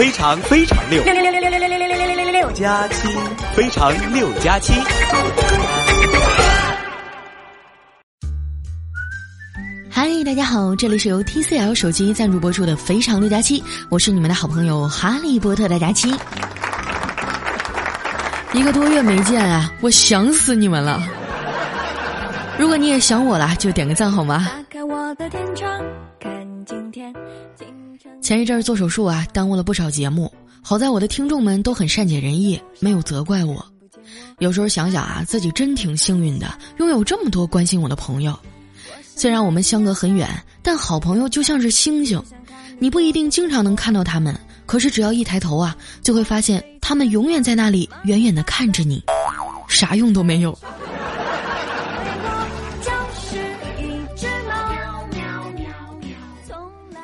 非常非常六六六六六六六六六六六六加七，非常六加七。嗨，大家好，这里是由 TCL 手机赞助播出的《非常六加七》，我是你们的好朋友哈利波特大家七。一个多月没见啊，我想死你们了。如果你也想我了，就点个赞好吗？前一阵儿做手术啊，耽误了不少节目。好在我的听众们都很善解人意，没有责怪我。有时候想想啊，自己真挺幸运的，拥有这么多关心我的朋友。虽然我们相隔很远，但好朋友就像是星星，你不一定经常能看到他们，可是只要一抬头啊，就会发现他们永远在那里，远远的看着你，啥用都没有。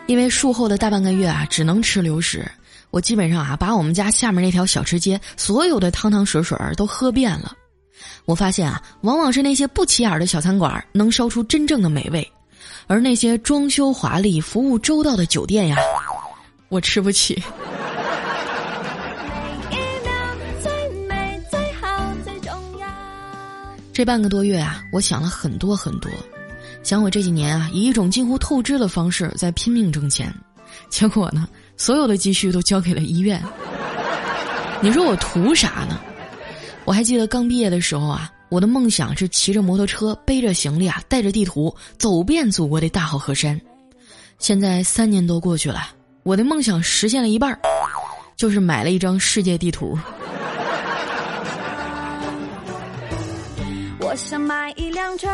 因为术后的大半个月啊，只能吃流食，我基本上啊，把我们家下面那条小吃街所有的汤汤水水都喝遍了。我发现啊，往往是那些不起眼的小餐馆能烧出真正的美味，而那些装修华丽、服务周到的酒店呀，我吃不起。这半个多月啊，我想了很多很多。想我这几年啊，以一种近乎透支的方式在拼命挣钱，结果呢，所有的积蓄都交给了医院。你说我图啥呢？我还记得刚毕业的时候啊，我的梦想是骑着摩托车，背着行李啊，带着地图走遍祖国的大好河山。现在三年多过去了，我的梦想实现了一半儿，就是买了一张世界地图。我想买一辆车。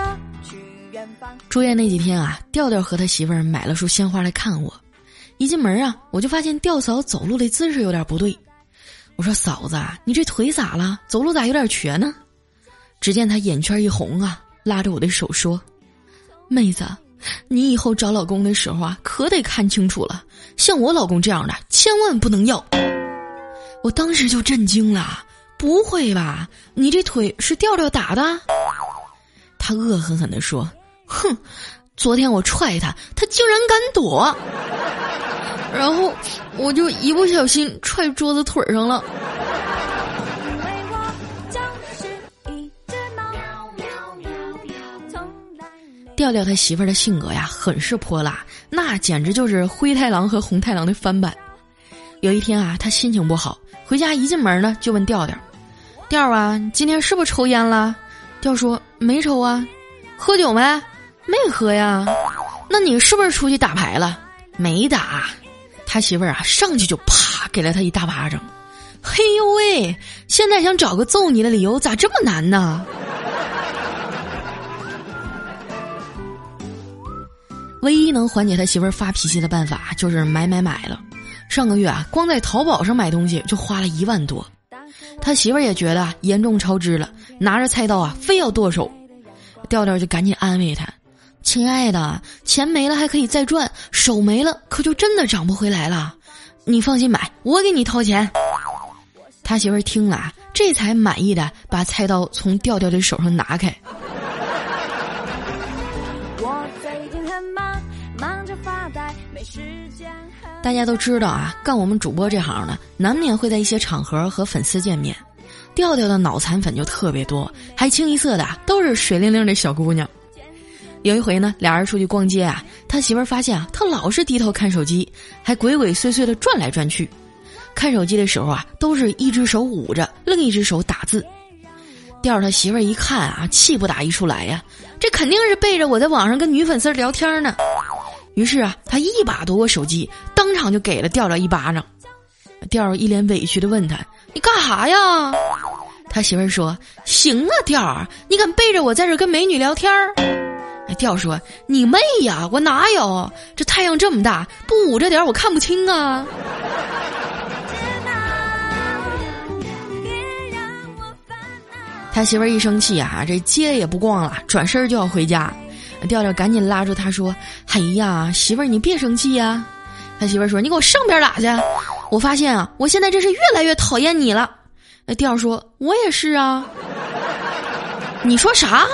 住院那几天啊，调调和他媳妇儿买了束鲜花来看我。一进门啊，我就发现调嫂走路的姿势有点不对。我说：“嫂子，你这腿咋了？走路咋有点瘸呢？”只见她眼圈一红啊，拉着我的手说：“妹子，你以后找老公的时候啊，可得看清楚了，像我老公这样的千万不能要。”我当时就震惊了，不会吧？你这腿是调调打的？他恶狠狠地说。哼，昨天我踹他，他竟然敢躲，然后我就一不小心踹桌子腿上了。调调他媳妇儿的性格呀，很是泼辣，那简直就是灰太狼和红太狼的翻版。有一天啊，他心情不好，回家一进门呢，就问调调：“调啊，今天是不是抽烟了？”调说：“没抽啊，喝酒没？”没喝呀，那你是不是出去打牌了？没打，他媳妇儿啊上去就啪给了他一大巴掌。嘿呦喂，现在想找个揍你的理由咋这么难呢？唯一能缓解他媳妇儿发脾气的办法就是买买买了。上个月啊，光在淘宝上买东西就花了一万多。他媳妇儿也觉得严重超支了，拿着菜刀啊非要剁手。调调就赶紧安慰他。亲爱的，钱没了还可以再赚，手没了可就真的涨不回来了。你放心买，我给你掏钱。他媳妇儿听了，这才满意的把菜刀从调调的手上拿开。大家都知道啊，干我们主播这行的，难免会在一些场合和粉丝见面。调调的脑残粉就特别多，还清一色的都是水灵灵的小姑娘。有一回呢，俩人出去逛街啊，他媳妇儿发现啊，他老是低头看手机，还鬼鬼祟祟的转来转去。看手机的时候啊，都是一只手捂着，另一只手打字。调他媳妇儿一看啊，气不打一处来呀，这肯定是背着我在网上跟女粉丝聊天呢。于是啊，他一把夺过手机，当场就给了调调一巴掌。调一脸委屈的问他：“你干哈呀？”他媳妇儿说：“行啊，调儿，你敢背着我在这跟美女聊天儿？”调说：“你妹呀！我哪有？这太阳这么大，不捂着点我看不清啊。”他媳妇儿一生气啊，这街也不逛了，转身就要回家。调调赶紧拉住他说：“哎呀，媳妇儿你别生气呀。”他媳妇儿说：“你给我上边打去！我发现啊，我现在真是越来越讨厌你了。”那调说：“我也是啊。”你说啥？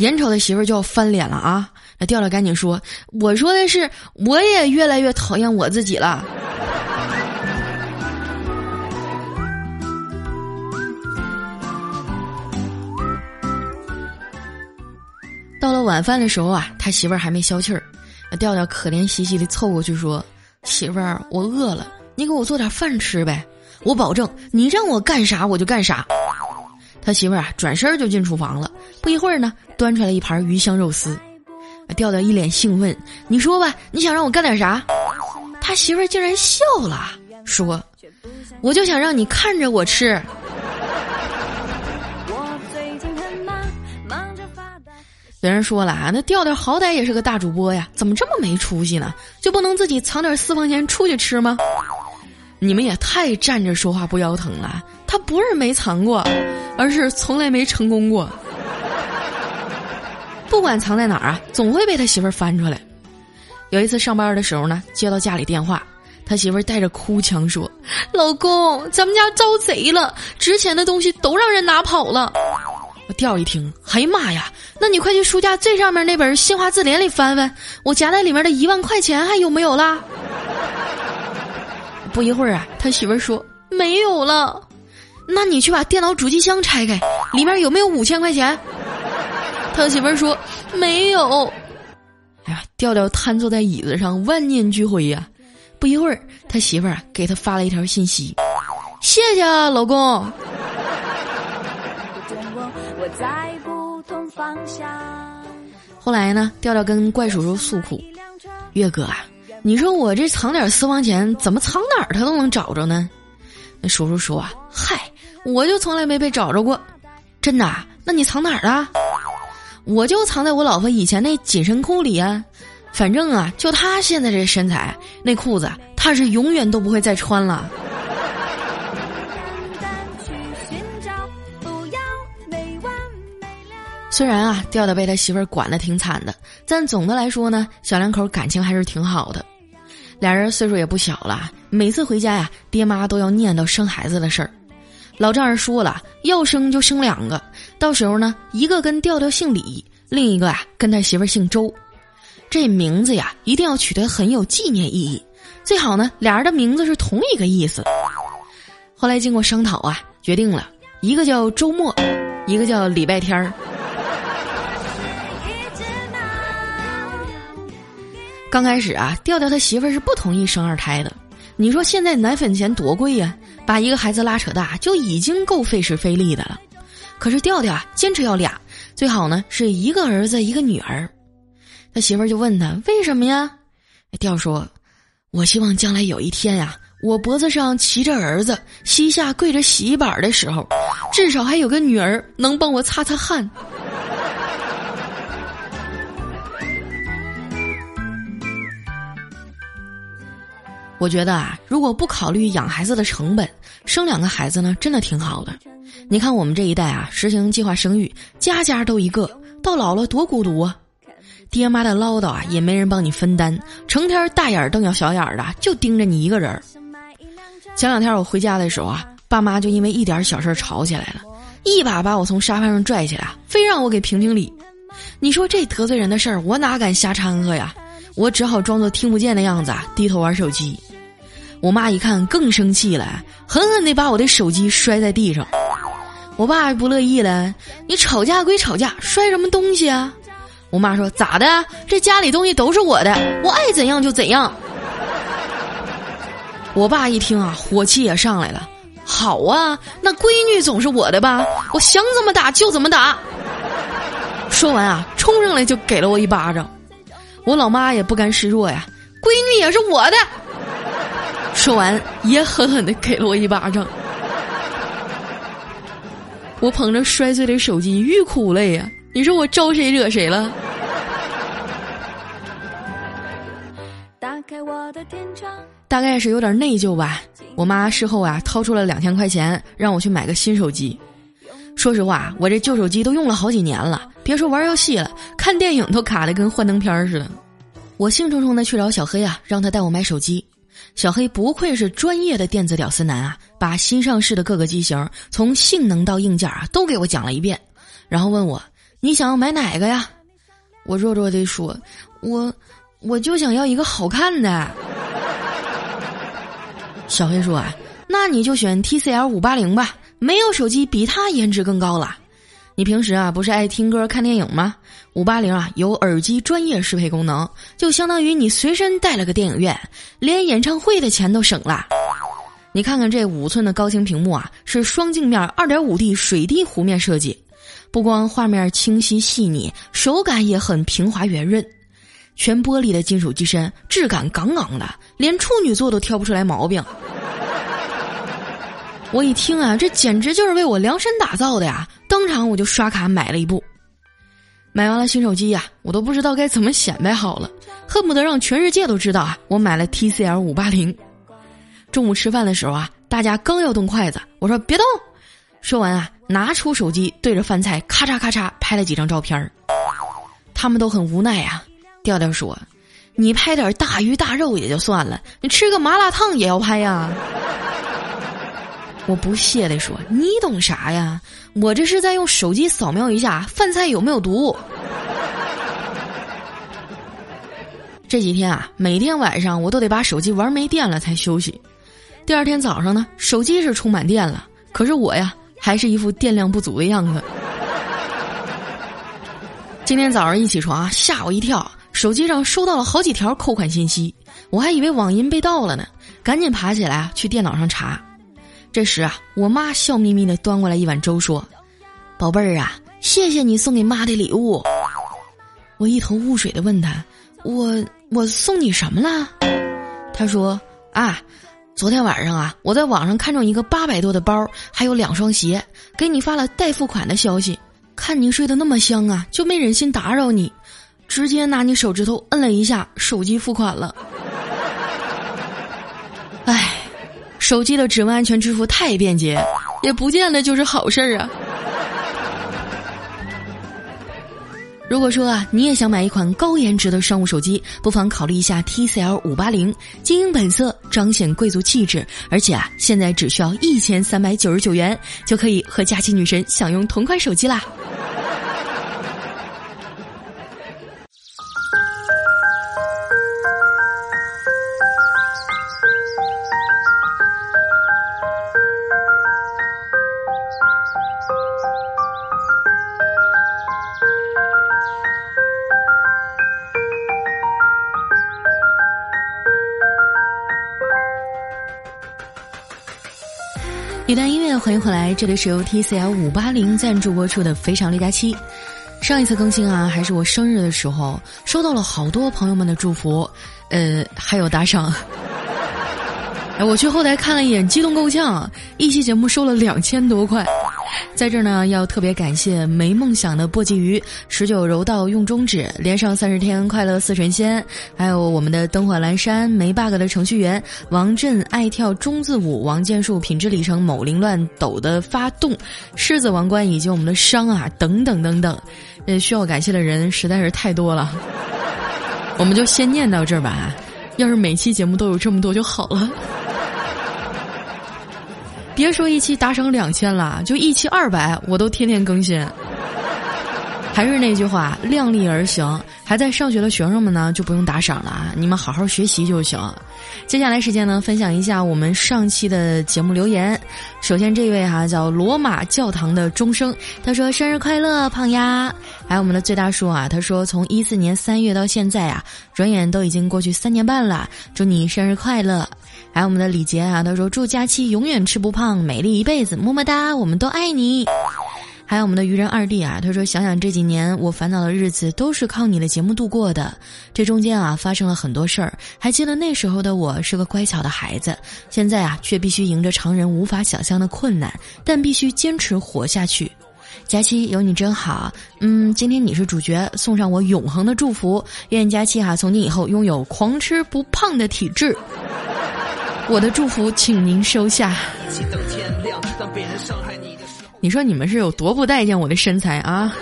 眼瞅他媳妇儿就要翻脸了啊，那调调赶紧说：“我说的是，我也越来越讨厌我自己了。”到了晚饭的时候啊，他媳妇儿还没消气儿，调调可怜兮兮的凑过去说：“媳妇儿，我饿了，你给我做点饭吃呗，我保证你让我干啥我就干啥。”他媳妇儿啊，转身就进厨房了，不一会儿呢，端出来一盘鱼香肉丝。调调一脸兴奋：“你说吧，你想让我干点啥？”他媳妇儿竟然笑了，说：“我就想让你看着我吃。”有人说了啊，那调调好歹也是个大主播呀，怎么这么没出息呢？就不能自己藏点私房钱出去吃吗？你们也太站着说话不腰疼了。他不是没藏过，而是从来没成功过。不管藏在哪儿啊，总会被他媳妇儿翻出来。有一次上班的时候呢，接到家里电话，他媳妇儿带着哭腔说：“老公，咱们家遭贼了，值钱的东西都让人拿跑了。”我调一听，哎呀妈呀！那你快去书架最上面那本新华字典里翻翻，我夹在里面的一万块钱还有没有啦？不一会儿啊，他媳妇儿说没有了。那你去把电脑主机箱拆开，里面有没有五千块钱？他媳妇儿说没有。哎呀，调调瘫坐在椅子上，万念俱灰呀。不一会儿，他媳妇儿给他发了一条信息：“谢谢啊，老公。”后来呢？调调跟怪叔叔诉苦：“月哥啊，你说我这藏点私房钱，怎么藏哪儿他都能找着呢？”那叔叔说：“啊，嗨，我就从来没被找着过，真的？那你藏哪儿了？我就藏在我老婆以前那紧身裤里啊。反正啊，就她现在这身材，那裤子她是永远都不会再穿了。”虽然啊，调调被他媳妇儿管的挺惨的，但总的来说呢，小两口感情还是挺好的。俩人岁数也不小了，每次回家呀，爹妈都要念叨生孩子的事儿。老丈人说了，要生就生两个，到时候呢，一个跟调调姓李，另一个啊跟他媳妇儿姓周。这名字呀，一定要取得很有纪念意义，最好呢，俩人的名字是同一个意思。后来经过商讨啊，决定了一个叫周末，一个叫礼拜天儿。刚开始啊，调调他媳妇儿是不同意生二胎的。你说现在奶粉钱多贵呀，把一个孩子拉扯大就已经够费时费力的了。可是调调啊，坚持要俩，最好呢是一个儿子一个女儿。他媳妇儿就问他为什么呀？调说：“我希望将来有一天呀，我脖子上骑着儿子，膝下跪着洗衣板的时候，至少还有个女儿能帮我擦擦汗。”我觉得啊，如果不考虑养孩子的成本，生两个孩子呢，真的挺好的。你看我们这一代啊，实行计划生育，家家都一个，到老了多孤独啊！爹妈的唠叨啊，也没人帮你分担，成天大眼瞪小小眼的，就盯着你一个人。前两天我回家的时候啊，爸妈就因为一点小事吵起来了，一把把我从沙发上拽起来，非让我给评评理。你说这得罪人的事儿，我哪敢瞎掺和呀？我只好装作听不见的样子，低头玩手机。我妈一看更生气了，狠狠地把我的手机摔在地上。我爸不乐意了，你吵架归吵架，摔什么东西啊？我妈说咋的？这家里东西都是我的，我爱怎样就怎样。我爸一听啊，火气也上来了。好啊，那闺女总是我的吧？我想怎么打就怎么打。说完啊，冲上来就给了我一巴掌。我老妈也不甘示弱呀，闺女也是我的。说完，也狠狠的给了我一巴掌。我捧着摔碎的手机，欲哭无泪呀！你说我招谁惹谁了？大概是有点内疚吧。我妈事后啊，掏出了两千块钱，让我去买个新手机。说实话，我这旧手机都用了好几年了，别说玩游戏了，看电影都卡的跟幻灯片似的。我兴冲冲的去找小黑啊，让他带我买手机。小黑不愧是专业的电子屌丝男啊，把新上市的各个机型从性能到硬件啊都给我讲了一遍，然后问我你想要买哪个呀？我弱弱的说，我我就想要一个好看的。小黑说啊，那你就选 TCL 五八零吧，没有手机比它颜值更高了。你平时啊不是爱听歌看电影吗？五八零啊有耳机专业适配功能，就相当于你随身带了个电影院，连演唱会的钱都省了。你看看这五寸的高清屏幕啊，是双镜面二点五 D 水滴弧面设计，不光画面清晰细腻，手感也很平滑圆润。全玻璃的金属机身，质感杠杠的，连处女座都挑不出来毛病。我一听啊，这简直就是为我量身打造的呀！当场我就刷卡买了一部。买完了新手机呀，我都不知道该怎么显摆好了，恨不得让全世界都知道啊，我买了 TCL 五八零。中午吃饭的时候啊，大家刚要动筷子，我说别动。说完啊，拿出手机对着饭菜咔嚓咔嚓拍了几张照片儿。他们都很无奈啊。调调说：“你拍点大鱼大肉也就算了，你吃个麻辣烫也要拍呀？”我不屑地说：“你懂啥呀？我这是在用手机扫描一下饭菜有没有毒。”这几天啊，每天晚上我都得把手机玩没电了才休息。第二天早上呢，手机是充满电了，可是我呀，还是一副电量不足的样子。今天早上一起床啊，吓我一跳，手机上收到了好几条扣款信息，我还以为网银被盗了呢，赶紧爬起来，去电脑上查。这时啊，我妈笑眯眯的端过来一碗粥，说：“宝贝儿啊，谢谢你送给妈的礼物。”我一头雾水的问他：“我我送你什么了？”他说：“啊，昨天晚上啊，我在网上看中一个八百多的包，还有两双鞋，给你发了待付款的消息。看你睡得那么香啊，就没忍心打扰你，直接拿你手指头摁了一下，手机付款了。”唉。手机的指纹安全支付太便捷，也不见得就是好事儿啊。如果说啊，你也想买一款高颜值的商务手机，不妨考虑一下 TCL 五八零，精英本色，彰显贵族气质，而且啊，现在只需要一千三百九十九元，就可以和佳琪女神享用同款手机啦。一段音乐，欢迎回来，这里是由 TCL 五八零赞助播出的《非常六加七》。上一次更新啊，还是我生日的时候，收到了好多朋友们的祝福，呃，还有打赏。哎，我去后台看了一眼，激动够呛，一期节目收了两千多块。在这儿呢，要特别感谢没梦想的簸箕鱼、十九柔道用中指、连上三十天快乐似神仙，还有我们的灯火阑珊没 bug 的程序员王震、爱跳中字舞、王建树、品质里程某凌乱抖的发动、狮子王冠以及我们的伤啊等等等等，呃，需要感谢的人实在是太多了，我们就先念到这儿吧。要是每期节目都有这么多就好了。别说一期打赏两千了，就一期二百，我都天天更新。还是那句话，量力而行。还在上学的学生们呢，就不用打赏了啊，你们好好学习就行。接下来时间呢，分享一下我们上期的节目留言。首先这位哈叫罗马教堂的钟声，他说生日快乐，胖丫。还有我们的最大叔啊，他说从一四年三月到现在啊，转眼都已经过去三年半了，祝你生日快乐。还有我们的李杰啊，他说祝佳期永远吃不胖，美丽一辈子，么么哒，我们都爱你。还有我们的愚人二弟啊，他说想想这几年我烦恼的日子都是靠你的节目度过的，这中间啊发生了很多事儿，还记得那时候的我是个乖巧的孩子，现在啊却必须迎着常人无法想象的困难，但必须坚持活下去。佳期有你真好，嗯，今天你是主角，送上我永恒的祝福，愿佳期哈从今以后拥有狂吃不胖的体质。我的祝福，请您收下。你说你们是有多不待见我的身材啊？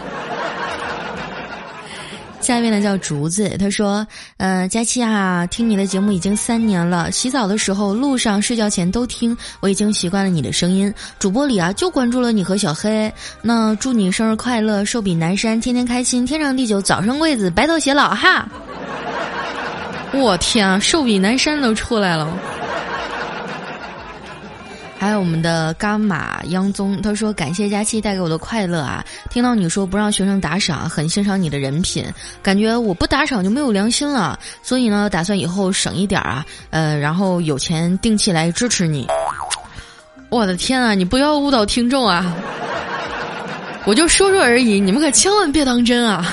下面呢叫竹子，他说：“呃，佳期啊，听你的节目已经三年了，洗澡的时候、路上、睡觉前都听，我已经习惯了你的声音。主播里啊，就关注了你和小黑。那祝你生日快乐，寿比南山，天天开心，天长地久，早生贵子，白头偕老哈！我天啊，寿比南山都出来了。”还有我们的伽马央宗，他说感谢佳期带给我的快乐啊！听到你说不让学生打赏，很欣赏你的人品，感觉我不打赏就没有良心了，所以呢，打算以后省一点啊，呃，然后有钱定期来支持你。我的天啊，你不要误导听众啊！我就说说而已，你们可千万别当真啊！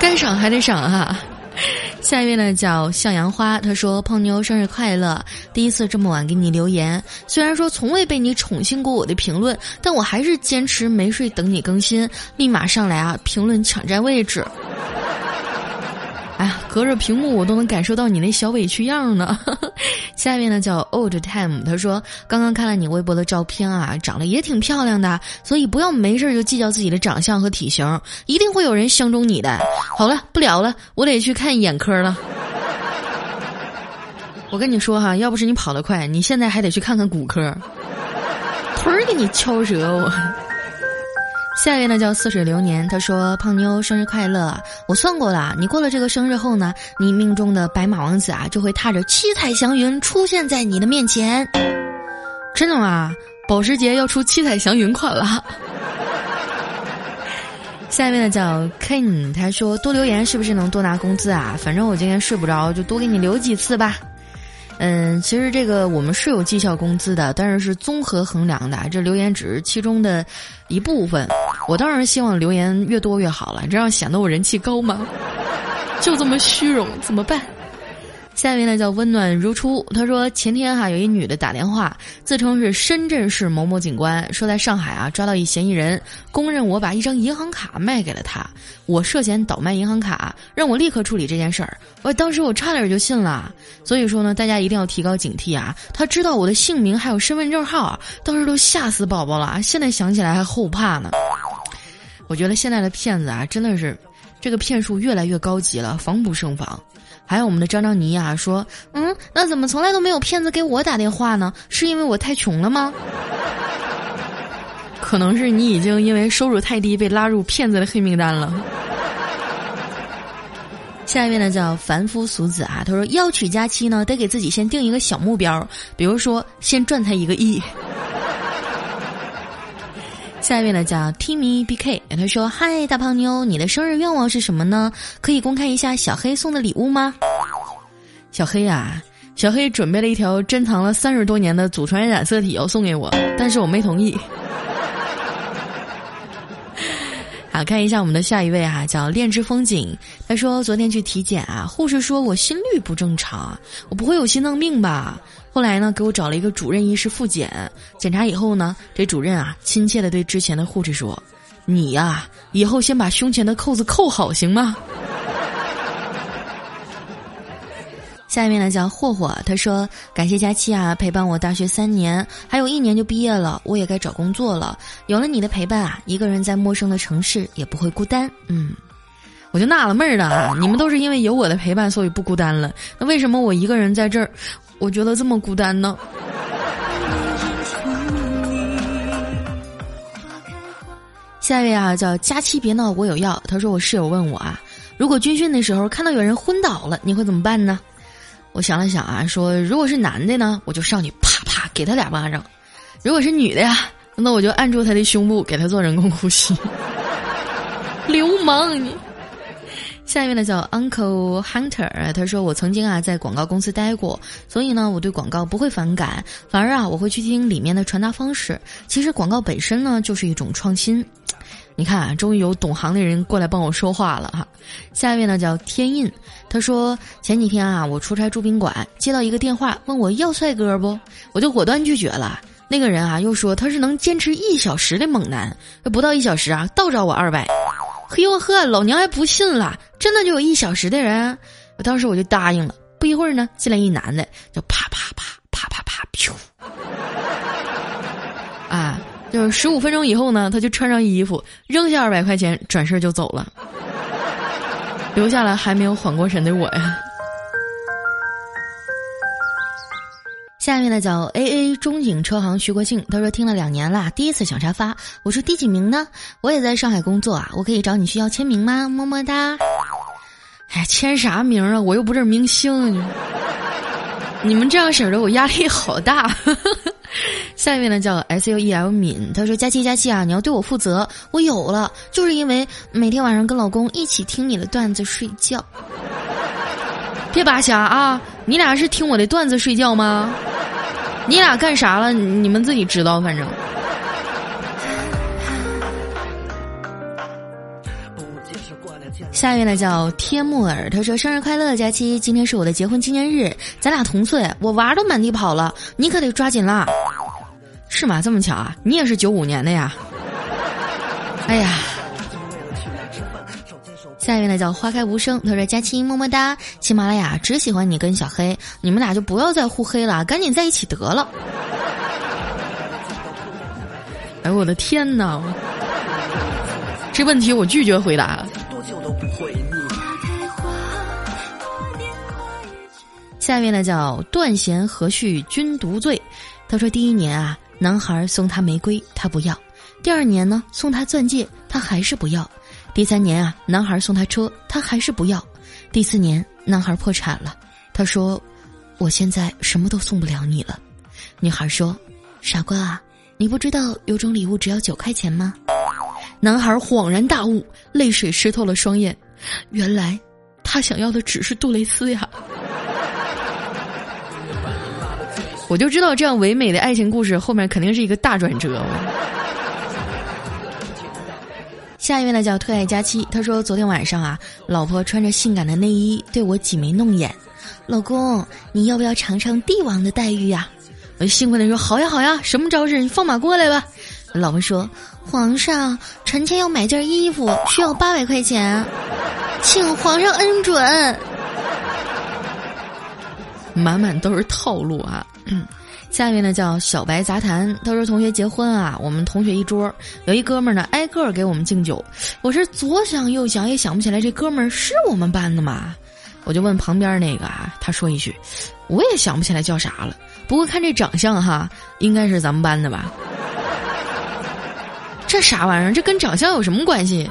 该赏还得赏啊！下一位呢叫向阳花，他说：“胖妞生日快乐！第一次这么晚给你留言，虽然说从未被你宠幸过我的评论，但我还是坚持没睡等你更新，立马上来啊！评论抢占位置。”哎呀，隔着屏幕我都能感受到你那小委屈样呢。下面呢叫 Old Time，他说刚刚看了你微博的照片啊，长得也挺漂亮的，所以不要没事就计较自己的长相和体型，一定会有人相中你的。好了，不聊了，我得去看眼科了。我跟你说哈，要不是你跑得快，你现在还得去看看骨科，腿儿给你敲折我。下一位呢叫似水流年，他说：“胖妞生日快乐！我算过了，你过了这个生日后呢，你命中的白马王子啊就会踏着七彩祥云出现在你的面前。真的吗？保时捷要出七彩祥云款了。”下一位呢叫 Ken，他说：“多留言是不是能多拿工资啊？反正我今天睡不着，就多给你留几次吧。”嗯，其实这个我们是有绩效工资的，但是是综合衡量的，这留言只是其中的一部分。我当然希望留言越多越好了，这样显得我人气高嘛。就这么虚荣，怎么办？下面呢叫温暖如初，他说前天哈有一女的打电话，自称是深圳市某某警官，说在上海啊抓到一嫌疑人，公认我把一张银行卡卖给了他，我涉嫌倒卖银行卡，让我立刻处理这件事儿。我当时我差点就信了，所以说呢，大家一定要提高警惕啊！他知道我的姓名还有身份证号，当时都吓死宝宝了啊，现在想起来还后怕呢。我觉得现在的骗子啊，真的是这个骗术越来越高级了，防不胜防。还有我们的张张妮啊，说，嗯，那怎么从来都没有骗子给我打电话呢？是因为我太穷了吗？可能是你已经因为收入太低被拉入骗子的黑名单了。下一位呢叫凡夫俗子啊，他说要娶佳期呢，得给自己先定一个小目标，比如说先赚他一个亿。下一位呢叫 Timmy BK，他说：“嗨，大胖妞，你的生日愿望是什么呢？可以公开一下小黑送的礼物吗？”小黑啊，小黑准备了一条珍藏了三十多年的祖传染色体要送给我，但是我没同意。好，看一下我们的下一位哈，叫恋之风景，他说昨天去体检啊，护士说我心率不正常，我不会有心脏病吧？后来呢，给我找了一个主任医师复检，检查以后呢，这主任啊，亲切的对之前的护士说：“你呀，以后先把胸前的扣子扣好，行吗？” 下面呢叫霍霍，他说：“感谢佳期啊，陪伴我大学三年，还有一年就毕业了，我也该找工作了。有了你的陪伴啊，一个人在陌生的城市也不会孤单。”嗯，我就纳了闷儿了啊，你们都是因为有我的陪伴，所以不孤单了，那为什么我一个人在这儿？我觉得这么孤单呢。下一位啊，叫佳期别闹，我有药。他说我室友问我啊，如果军训的时候看到有人昏倒了，你会怎么办呢？我想了想啊，说如果是男的呢，我就上去啪啪给他俩巴掌；如果是女的呀，那我就按住他的胸部给他做人工呼吸。流氓你！下一位呢叫 Uncle Hunter，他说我曾经啊在广告公司待过，所以呢我对广告不会反感，反而啊我会去听里面的传达方式。其实广告本身呢就是一种创新。你看啊，终于有懂行的人过来帮我说话了哈。下一位呢叫天印，他说前几天啊我出差住宾馆，接到一个电话问我要帅哥不，我就果断拒绝了。那个人啊又说他是能坚持一小时的猛男，不到一小时啊倒找我二百。嘿呦呵，老娘还不信了，真的就有一小时的人，我当时我就答应了。不一会儿呢，进来一男的，就啪啪啪啪啪啪，噗！啊，就是十五分钟以后呢，他就穿上衣服，扔下二百块钱，转身就走了，留下了还没有缓过神的我呀。下面呢叫 A A 中景车行徐国庆，他说听了两年了，第一次想沙发。我说第几名呢？我也在上海工作啊，我可以找你需要签名吗？么么哒。哎，签啥名啊？我又不是明星。你们这样式的，我压力好大。下一位呢叫 S U E L 敏，他说：“佳期佳期啊，你要对我负责，我有了，就是因为每天晚上跟老公一起听你的段子睡觉。别扒瞎啊，你俩是听我的段子睡觉吗？你俩干啥了？你们自己知道，反正。”下一位呢叫天木耳，他说：“生日快乐，佳期，今天是我的结婚纪念日，咱俩同岁，我娃都满地跑了，你可得抓紧啦。”是吗？这么巧啊！你也是九五年的呀？哎呀！下一位呢叫花开无声，他说：“佳期么么哒，喜马拉雅只喜欢你跟小黑，你们俩就不要再互黑了，赶紧在一起得了。”哎，我的天哪！这问题我拒绝回答。下一位呢叫断弦何须君独醉，他说：“第一年啊。”男孩送她玫瑰，她不要；第二年呢，送她钻戒，她还是不要；第三年啊，男孩送她车，她还是不要；第四年，男孩破产了，他说：“我现在什么都送不了你了。”女孩说：“傻瓜啊，你不知道有种礼物只要九块钱吗？”男孩恍然大悟，泪水湿透了双眼，原来他想要的只是杜蕾斯呀。我就知道这样唯美的爱情故事后面肯定是一个大转折。下一位呢叫特爱佳期，他说昨天晚上啊，老婆穿着性感的内衣对我挤眉弄眼，老公你要不要尝尝帝王的待遇呀？我就兴奋地说好呀好呀，什么招式？你放马过来吧。老婆说皇上臣妾要买件衣服，需要八百块钱，请皇上恩准。满满都是套路啊。嗯，下一位呢叫小白杂谈，他说同学结婚啊，我们同学一桌有一哥们儿呢，挨个给我们敬酒，我是左想右想也想不起来这哥们儿是我们班的嘛，我就问旁边那个啊，他说一句，我也想不起来叫啥了，不过看这长相哈，应该是咱们班的吧？这啥玩意儿？这跟长相有什么关系？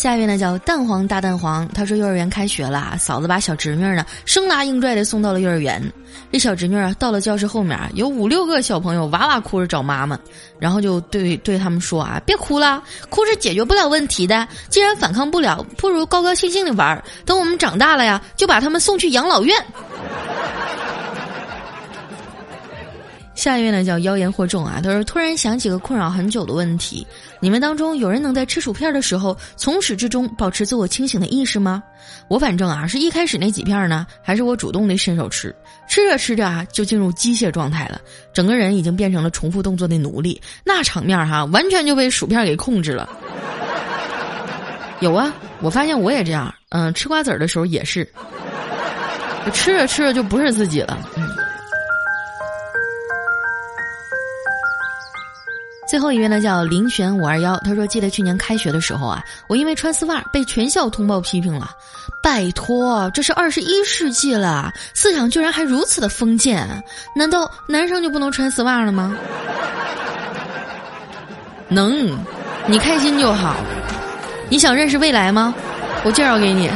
下一位呢叫蛋黄大蛋黄，他说幼儿园开学了，嫂子把小侄女呢生拉硬拽的送到了幼儿园。这小侄女啊到了教室后面，有五六个小朋友哇哇哭着找妈妈，然后就对对他们说啊，别哭了，哭是解决不了问题的。既然反抗不了，不如高高兴兴的玩。等我们长大了呀，就把他们送去养老院。下一位呢叫妖言惑众啊，他说突然想起个困扰很久的问题：你们当中有人能在吃薯片的时候从始至终保持自我清醒的意识吗？我反正啊是一开始那几片呢，还是我主动的伸手吃，吃着吃着啊就进入机械状态了，整个人已经变成了重复动作的奴隶，那场面哈完全就被薯片给控制了。有啊，我发现我也这样，嗯，吃瓜子儿的时候也是，吃着吃着就不是自己了，嗯。最后一位呢叫林璇五二幺，他说记得去年开学的时候啊，我因为穿丝袜被全校通报批评了。拜托，这是二十一世纪了，思想居然还如此的封建，难道男生就不能穿丝袜了吗？能，你开心就好。你想认识未来吗？我介绍给你。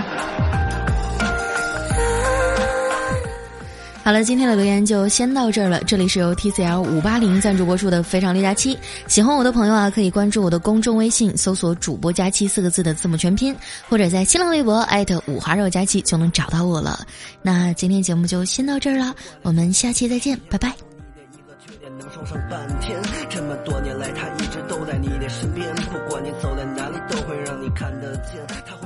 好了，今天的留言就先到这儿了。这里是由 TCL 五八零赞助播出的《非常六加七》，喜欢我的朋友啊，可以关注我的公众微信，搜索“主播加七”四个字的字母全拼，或者在新浪微博艾特五花肉加七就能找到我了。那今天节目就先到这儿了，我们下期再见，拜拜。这么多年来，他一直都在你的身边，不管你走在哪里，都会让你看得见。他会。